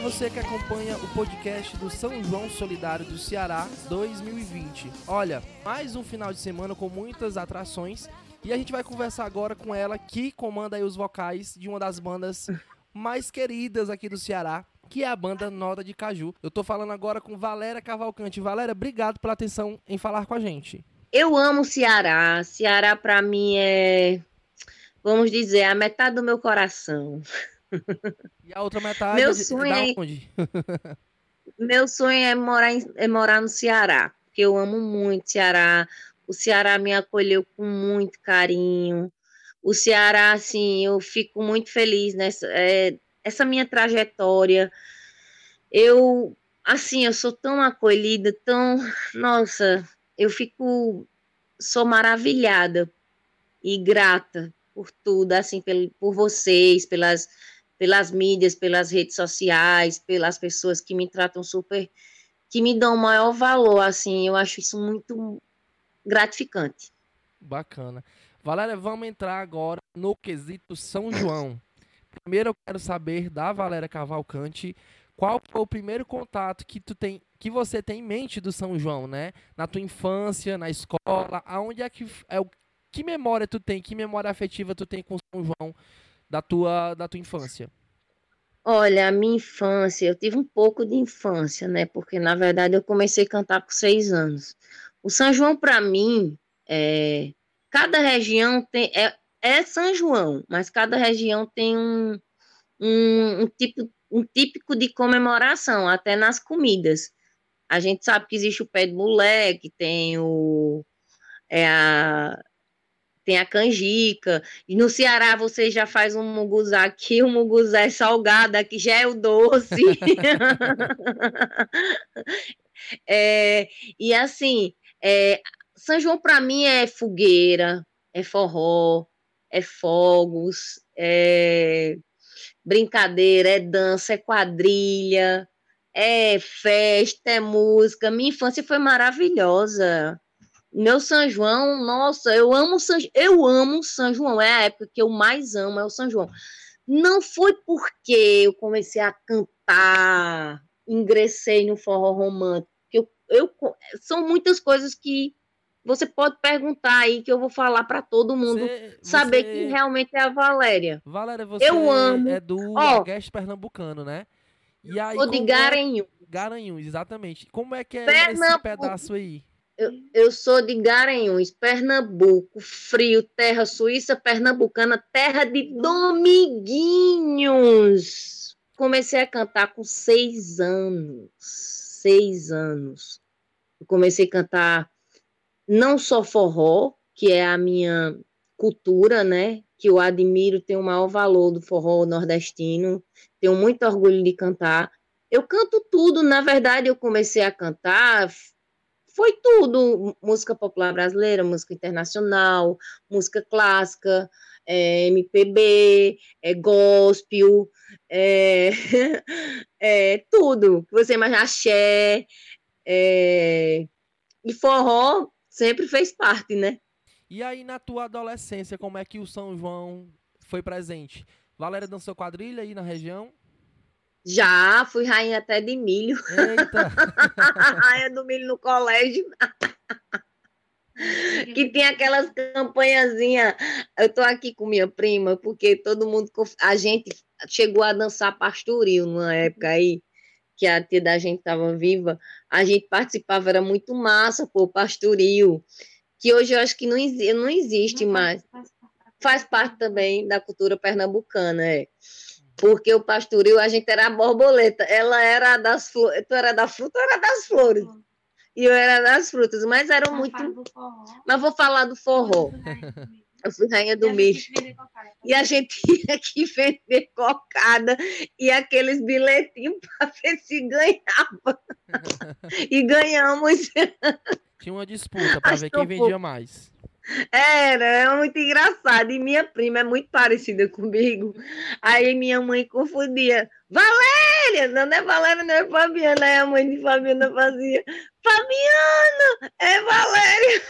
Olá, você que acompanha o podcast do São João Solidário do Ceará 2020. Olha, mais um final de semana com muitas atrações e a gente vai conversar agora com ela que comanda os vocais de uma das bandas mais queridas aqui do Ceará, que é a banda Nota de Caju. Eu tô falando agora com Valéria Cavalcante. Valéria, obrigado pela atenção em falar com a gente. Eu amo Ceará. Ceará para mim é, vamos dizer, a metade do meu coração. E a outra metade meu sonho é onde? meu sonho é morar, em, é morar no Ceará, porque eu amo muito o Ceará. O Ceará me acolheu com muito carinho. O Ceará, assim, eu fico muito feliz nessa é, essa minha trajetória. Eu, assim, eu sou tão acolhida, tão, nossa, eu fico, sou maravilhada e grata por tudo, assim, por, por vocês, pelas pelas mídias, pelas redes sociais, pelas pessoas que me tratam super, que me dão maior valor, assim, eu acho isso muito gratificante. Bacana. Valéria, vamos entrar agora no quesito São João. Primeiro eu quero saber da Valéria Cavalcante qual foi o primeiro contato que tu tem, que você tem em mente do São João, né? Na tua infância, na escola, aonde é que é o que memória tu tem, que memória afetiva tu tem com São João da tua, da tua infância? Olha, a minha infância, eu tive um pouco de infância, né? Porque na verdade eu comecei a cantar com seis anos. O São João, para mim, é, cada região tem. É, é São João, mas cada região tem um, um, um, tipo, um típico de comemoração, até nas comidas. A gente sabe que existe o pé de moleque, tem o. É a, tem a canjica. E no Ceará você já faz um muguzá aqui, o muguzá é salgado, aqui já é o doce. é, e assim, é, São João para mim é fogueira, é forró, é fogos, é brincadeira, é dança, é quadrilha, é festa, é música. Minha infância foi maravilhosa. Meu São João, nossa, eu amo São, eu amo São João, é a época que eu mais amo, é o São João. Não foi porque eu comecei a cantar, ingressei no forró romântico, que eu, eu são muitas coisas que você pode perguntar aí que eu vou falar para todo mundo você, saber você... quem realmente é a Valéria. Valéria, você eu amo. é do oh, Agreste Pernambucano, né? E aí, de Garanhuns. É... Garanhuns, exatamente. Como é que é Pernambuco. esse pedaço aí? Eu, eu sou de Garanhuns, Pernambuco, frio, terra suíça, pernambucana, terra de Dominguinhos. Comecei a cantar com seis anos. Seis anos. Eu comecei a cantar não só forró, que é a minha cultura, né? Que eu admiro, tenho o maior valor do forró nordestino, tenho muito orgulho de cantar. Eu canto tudo, na verdade, eu comecei a cantar foi tudo: música popular brasileira, música internacional, música clássica, é, MPB, é, gospel, é, é, tudo. Você imagina axé, é, e forró sempre fez parte, né? E aí, na tua adolescência, como é que o São João foi presente? Valéria dançou quadrilha aí na região? Já, fui rainha até de milho. Eita! rainha do milho no colégio. que tem aquelas campanhazinhas. Eu tô aqui com minha prima, porque todo mundo. A gente chegou a dançar pastoril numa época aí, que a tia da gente estava viva. A gente participava, era muito massa, pô, pastoril. Que hoje eu acho que não, não existe mais. Faz parte também da cultura pernambucana, é porque o pastoril a gente era a borboleta, ela era das flores, tu era da fruta ou era das flores? E eu era das frutas, mas eram muito. Mas vou falar do forró. Eu fui rainha do milho. E a gente tinha que vender cocada e aqueles bilhetinhos para ver se ganhava. e ganhamos. Tinha uma disputa para ver quem vendia mais. Era, é muito engraçado. E minha prima é muito parecida comigo. Aí minha mãe confundia. Valéria! Não, não é Valéria, não é Fabiana. Aí a mãe de Fabiana fazia. Fabiana! É Valéria!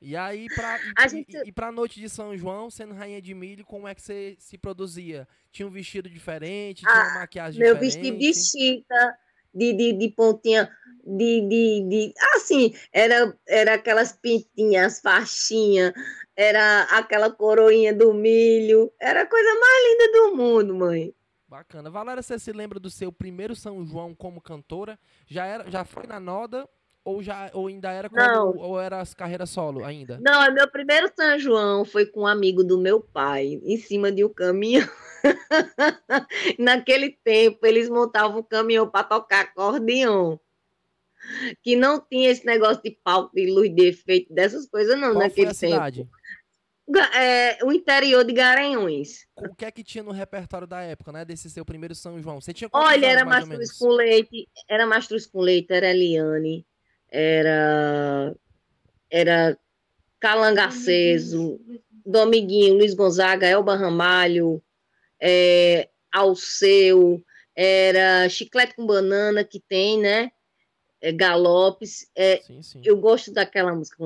E aí, pra, e, gente... e, e pra noite de São João, sendo rainha de milho, como é que você se produzia? Tinha um vestido diferente? Tinha uma ah, maquiagem meu diferente? Meu vestido de chita, de, de, de pontinha, de, de, de... Assim, era, era aquelas pintinhas, faixinhas, era aquela coroinha do milho. Era a coisa mais linda do mundo, mãe. Bacana. Valéria, você se lembra do seu primeiro São João como cantora? Já, era, já foi na Noda ou já ou ainda era quando, ou era as carreiras solo ainda? Não, é meu primeiro São João foi com um amigo do meu pai, em cima de um caminhão. Naquele tempo eles montavam um caminhão para tocar acordeão. Que não tinha esse negócio de palco, de luz de efeito, dessas coisas não Qual naquele tempo. Cidade? É, o interior de Garanhuns. O que é que tinha no repertório da época, né? Desse seu primeiro São João? Você tinha Olha, era mastruz com leite, era mastruz com leite, era Eliane, era era Calanga Aceso, Domiguinho, Luiz Gonzaga, Elba Ramalho, é, Alceu, era Chiclete com Banana, que tem, né? É, galopes. É, sim, sim. Eu gosto daquela música.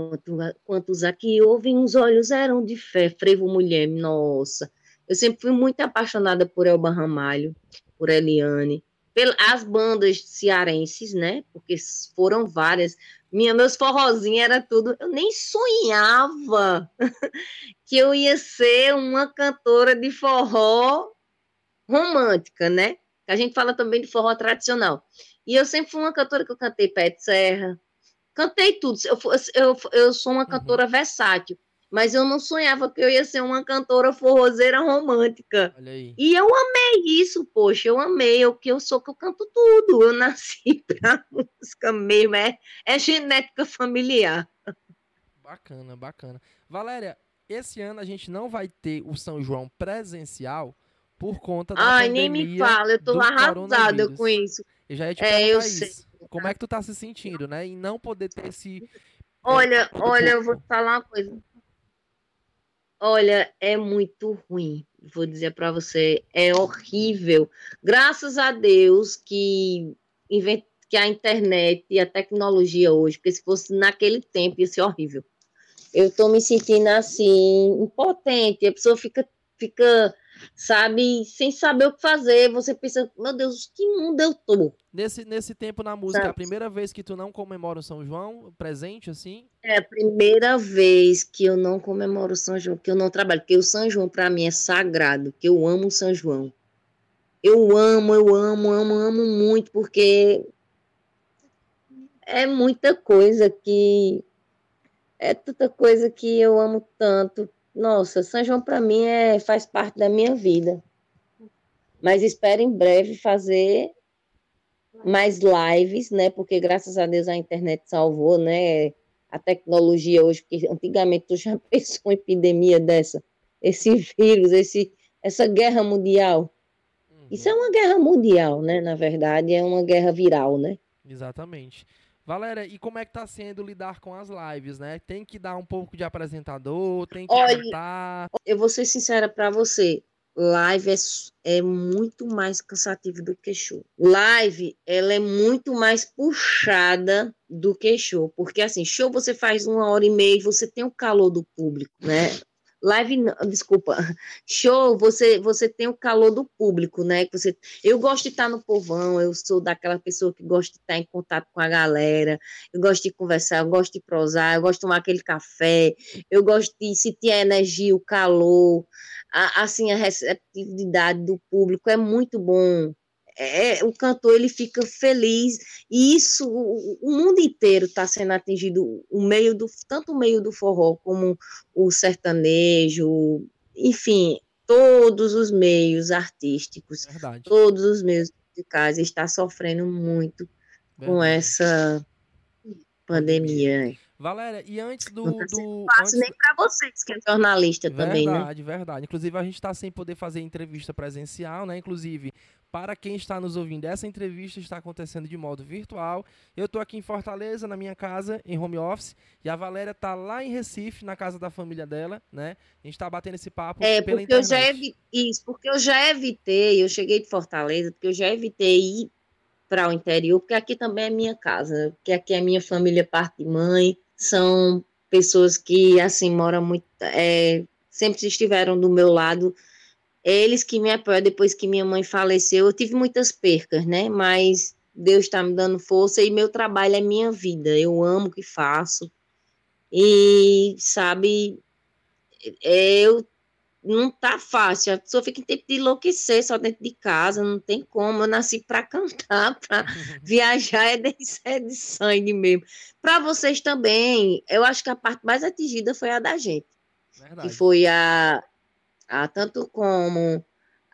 Quantos aqui ouvem, os olhos eram de fé, frevo mulher, nossa. Eu sempre fui muito apaixonada por Elba Ramalho, por Eliane, pelas bandas cearenses, né? Porque foram várias. Minha, meus forrozinhos era tudo. Eu nem sonhava que eu ia ser uma cantora de forró romântica, né? A gente fala também de forró tradicional. E eu sempre fui uma cantora que eu cantei pé de serra, cantei tudo. Eu, eu, eu sou uma uhum. cantora uhum. versátil, mas eu não sonhava que eu ia ser uma cantora forrozeira romântica. E eu amei isso, poxa, eu amei, o que eu sou que eu canto tudo. Eu nasci pra música mesmo, é, é genética familiar. Bacana, bacana. Valéria, esse ano a gente não vai ter o São João presencial por conta da Ai, nem me fala, eu tô arrasada com isso. Eu já ia te é, eu isso. Sei. Como é que tu tá se sentindo, né? E não poder ter esse. Olha, é, olha, eu vou te falar uma coisa. Olha, é muito ruim. Vou dizer para você, é horrível. Graças a Deus que invent... que a internet e a tecnologia hoje, porque se fosse naquele tempo ia ser horrível. Eu tô me sentindo assim, impotente. A pessoa fica fica sabe, sem saber o que fazer. Você pensa, meu Deus, que mundo eu tô? Nesse, nesse tempo na música, é a primeira vez que tu não comemora o São João, presente, assim? É a primeira vez que eu não comemoro o São João, que eu não trabalho, porque o São João para mim é sagrado, que eu amo o São João. Eu amo, eu amo, amo, amo muito, porque é muita coisa que é tanta coisa que eu amo tanto nossa, São João para mim é, faz parte da minha vida. Mas espero em breve fazer mais lives, né? Porque graças a Deus a internet salvou, né? A tecnologia hoje, porque antigamente tu já pensou uma epidemia dessa, esse vírus, esse, essa guerra mundial. Uhum. Isso é uma guerra mundial, né? Na verdade, é uma guerra viral, né? Exatamente. Valéria, e como é que tá sendo lidar com as lives, né? Tem que dar um pouco de apresentador, tem que Olha, cantar. Eu vou ser sincera para você. Live é, é muito mais cansativo do que show. Live, ela é muito mais puxada do que show. Porque, assim, show você faz uma hora e meia e você tem o calor do público, né? Live, desculpa, show, você você tem o calor do público, né? Você, eu gosto de estar no povão, eu sou daquela pessoa que gosta de estar em contato com a galera, eu gosto de conversar, eu gosto de prosar, eu gosto de tomar aquele café, eu gosto de sentir a energia, o calor, a, assim, a receptividade do público é muito bom, é, o cantor ele fica feliz e isso o, o mundo inteiro está sendo atingido o meio do tanto o meio do forró como o sertanejo enfim todos os meios artísticos Verdade. todos os meios musicais está sofrendo muito Verdade. com essa pandemia Valéria, e antes do. Não tá do fácil antes... nem para vocês, que é jornalista verdade, também, né? Verdade, verdade. Inclusive, a gente está sem poder fazer entrevista presencial, né? Inclusive, para quem está nos ouvindo, essa entrevista está acontecendo de modo virtual. Eu estou aqui em Fortaleza, na minha casa, em home office, e a Valéria está lá em Recife, na casa da família dela, né? A gente está batendo esse papo é, pela porque internet. Eu já evitei, isso, porque eu já evitei, eu cheguei de Fortaleza, porque eu já evitei ir para o interior, porque aqui também é minha casa, porque aqui é minha família parte de mãe, são pessoas que, assim, moram muito, é, sempre estiveram do meu lado, eles que me apoiam, depois que minha mãe faleceu, eu tive muitas percas, né, mas Deus está me dando força e meu trabalho é minha vida, eu amo o que faço, e, sabe, eu não tá fácil. A pessoa fica em tempo de enlouquecer só dentro de casa, não tem como. Eu nasci para cantar, para viajar é de, é de sangue mesmo. Para vocês também, eu acho que a parte mais atingida foi a da gente. Verdade. Que foi a, a tanto como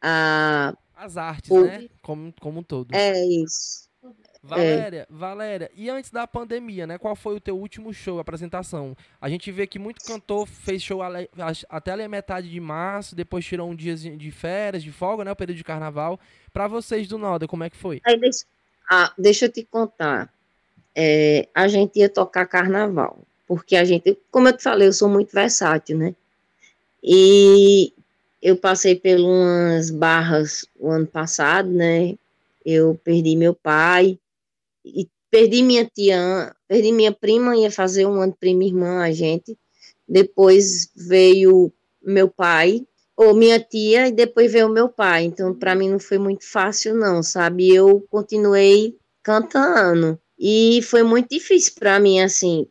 a as artes, o, né? Como, como um todo. É isso. Valéria, é. Valéria, e antes da pandemia, né? Qual foi o teu último show, apresentação? A gente vê que muito cantor fez show até a metade de março, depois tirou um dia de férias, de folga, né? O período de carnaval. Para vocês do Noda, como é que foi? Aí, deixa, ah, deixa eu te contar. É, a gente ia tocar carnaval, porque a gente, como eu te falei, eu sou muito versátil, né? E eu passei por umas barras o ano passado, né? Eu perdi meu pai, e perdi minha tia, perdi minha prima, ia fazer um ano prima irmã a gente. Depois veio meu pai, ou minha tia, e depois veio meu pai. Então, para mim não foi muito fácil, não, sabe? Eu continuei cantando. E foi muito difícil para mim, assim.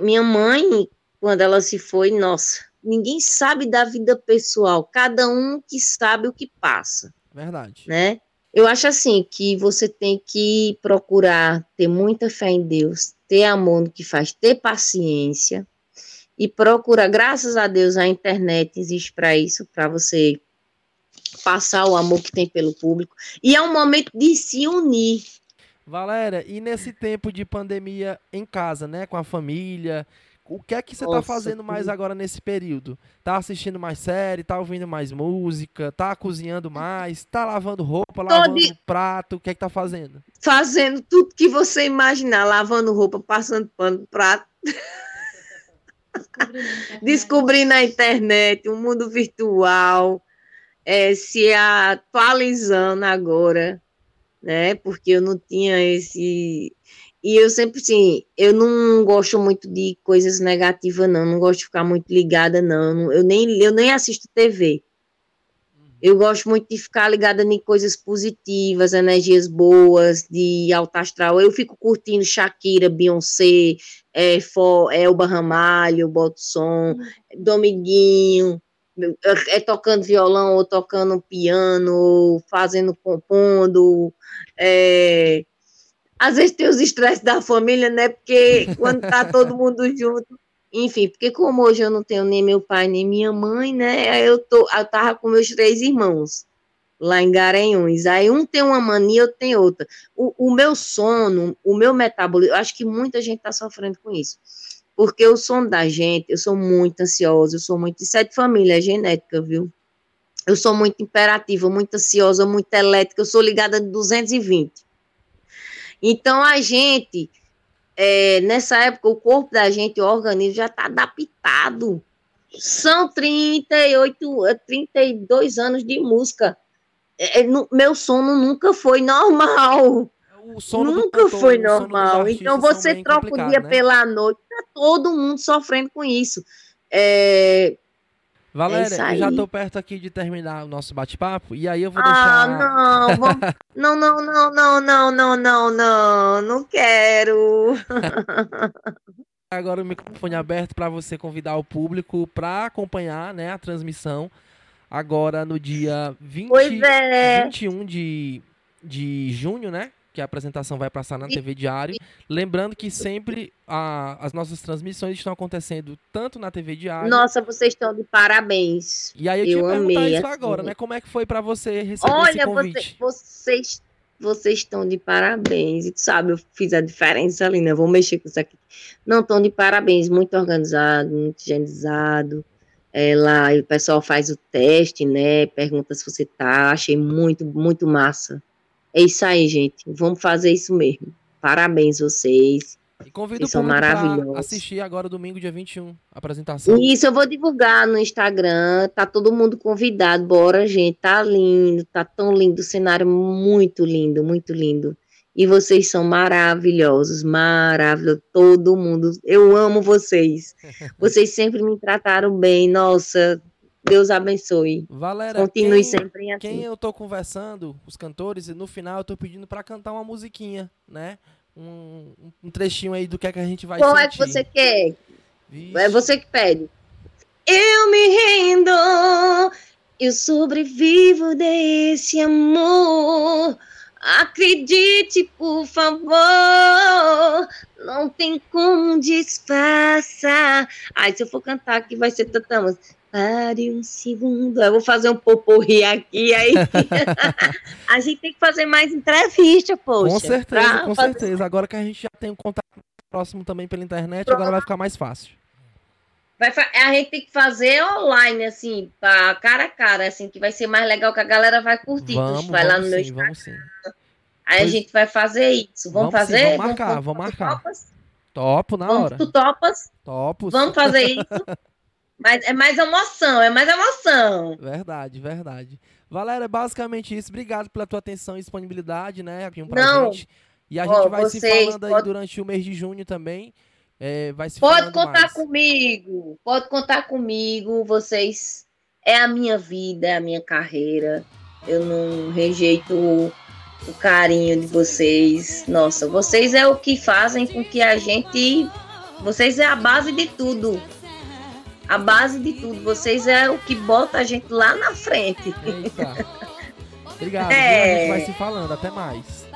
minha mãe, quando ela se foi, nossa, ninguém sabe da vida pessoal, cada um que sabe o que passa. Verdade. Né? Eu acho assim que você tem que procurar ter muita fé em Deus, ter amor no que faz, ter paciência e procurar. Graças a Deus a internet existe para isso, para você passar o amor que tem pelo público. E é um momento de se unir. Valéria, e nesse tempo de pandemia em casa, né, com a família, o que é que você está fazendo mais agora nesse período? Tá assistindo mais série, tá ouvindo mais música, tá cozinhando mais, tá lavando roupa, lavando de... prato, o que é que tá fazendo? Fazendo tudo que você imaginar, lavando roupa, passando pano, prato. Descobrindo a internet, o um mundo virtual, é, se atualizando agora, né? Porque eu não tinha esse e eu sempre, assim, eu não gosto muito de coisas negativas, não. Não gosto de ficar muito ligada, não. Eu nem, eu nem assisto TV. Eu gosto muito de ficar ligada em coisas positivas, energias boas, de alta astral. Eu fico curtindo Shakira, Beyoncé, é, For, Elba Ramalho, boto som, Dominguinho, é tocando violão ou tocando piano, ou fazendo, compondo, é, às vezes tem os estresses da família, né? Porque quando tá todo mundo junto. Enfim, porque como hoje eu não tenho nem meu pai nem minha mãe, né? Eu, tô, eu tava com meus três irmãos lá em Garanhuns. Aí um tem uma mania, outro tem outra. O, o meu sono, o meu metabolismo, eu acho que muita gente tá sofrendo com isso. Porque o sono da gente, eu sou muito ansiosa, eu sou muito. Isso é de família, é genética, viu? Eu sou muito imperativa, muito ansiosa, muito elétrica, eu sou ligada de 220. Então, a gente, é, nessa época, o corpo da gente, o organismo já está adaptado. São 38, 32 anos de música. É, é meu sono nunca foi normal. nunca cantor, foi normal. Então, você troca o dia né? pela noite, tá todo mundo sofrendo com isso. É, Valéria, é eu já tô perto aqui de terminar o nosso bate-papo e aí eu vou ah, deixar. Ah, não, não, não, não, não, não, não, não, não, não quero. Agora o microfone aberto para você convidar o público para acompanhar, né, a transmissão agora no dia 20, é. 21 de, de junho, né? Que a apresentação vai passar na TV Diário. Lembrando que sempre a, as nossas transmissões estão acontecendo tanto na TV Diário. Nossa, vocês estão de parabéns. E aí eu, eu te perguntar isso agora, né? Como é que foi para você receber Olha, esse convite? Olha, você, vocês vocês estão de parabéns. E tu sabe, eu fiz a diferença ali, né? Vou mexer com isso aqui. Não, estão de parabéns, muito organizado, muito higienizado. É, lá o pessoal faz o teste, né? Pergunta se você tá. Achei muito, muito massa. É isso aí, gente. Vamos fazer isso mesmo. Parabéns vocês. E convido o público para assistir agora domingo, dia 21, a apresentação. Isso, eu vou divulgar no Instagram. Tá todo mundo convidado. Bora, gente. Tá lindo, tá tão lindo. O cenário muito lindo, muito lindo. E vocês são maravilhosos, maravilhosos, todo mundo. Eu amo vocês. Vocês sempre me trataram bem. Nossa, Deus abençoe. Valéria, Continue quem, sempre assim. Quem eu tô conversando, os cantores, e no final eu tô pedindo para cantar uma musiquinha, né? Um, um, trechinho aí do que é que a gente vai Qual sentir. é que você quer? Vixe. É você que pede. Eu me rendo, eu sobrevivo desse amor. Acredite, por favor, não tem como disfarçar. Ai, se eu for cantar aqui vai ser tanta música. Pare um segundo. Eu vou fazer um poporri aqui, aí. a gente tem que fazer mais entrevista, poxa. Com certeza, com fazer... certeza. Agora que a gente já tem um contato próximo também pela internet, Pronto. agora vai ficar mais fácil. Vai, a gente tem que fazer online, assim, pra cara a cara, assim, que vai ser mais legal que a galera vai curtir. Vamos, vai vamos lá no sim, meu Instagram. Vamos sim. Aí pois... a gente vai fazer isso. Vamos, vamos fazer? Sim, vamos marcar, vamos, marcar. Topas? Topo na vamos, hora. Tu topas? Topo. Vamos fazer isso. Mas é mais emoção, é mais emoção. Verdade, verdade. Valéria, é basicamente isso. Obrigado pela tua atenção e disponibilidade, né? Aqui pra Não. gente. E a gente oh, vai se falando aí pode... durante o mês de junho também. É, vai se pode contar mais. comigo, pode contar comigo. Vocês é a minha vida, é a minha carreira. Eu não rejeito o carinho de vocês. Nossa, vocês é o que fazem com que a gente. Vocês é a base de tudo a base de tudo. Vocês é o que bota a gente lá na frente. Eita. Obrigado. É. A gente vai se falando. Até mais.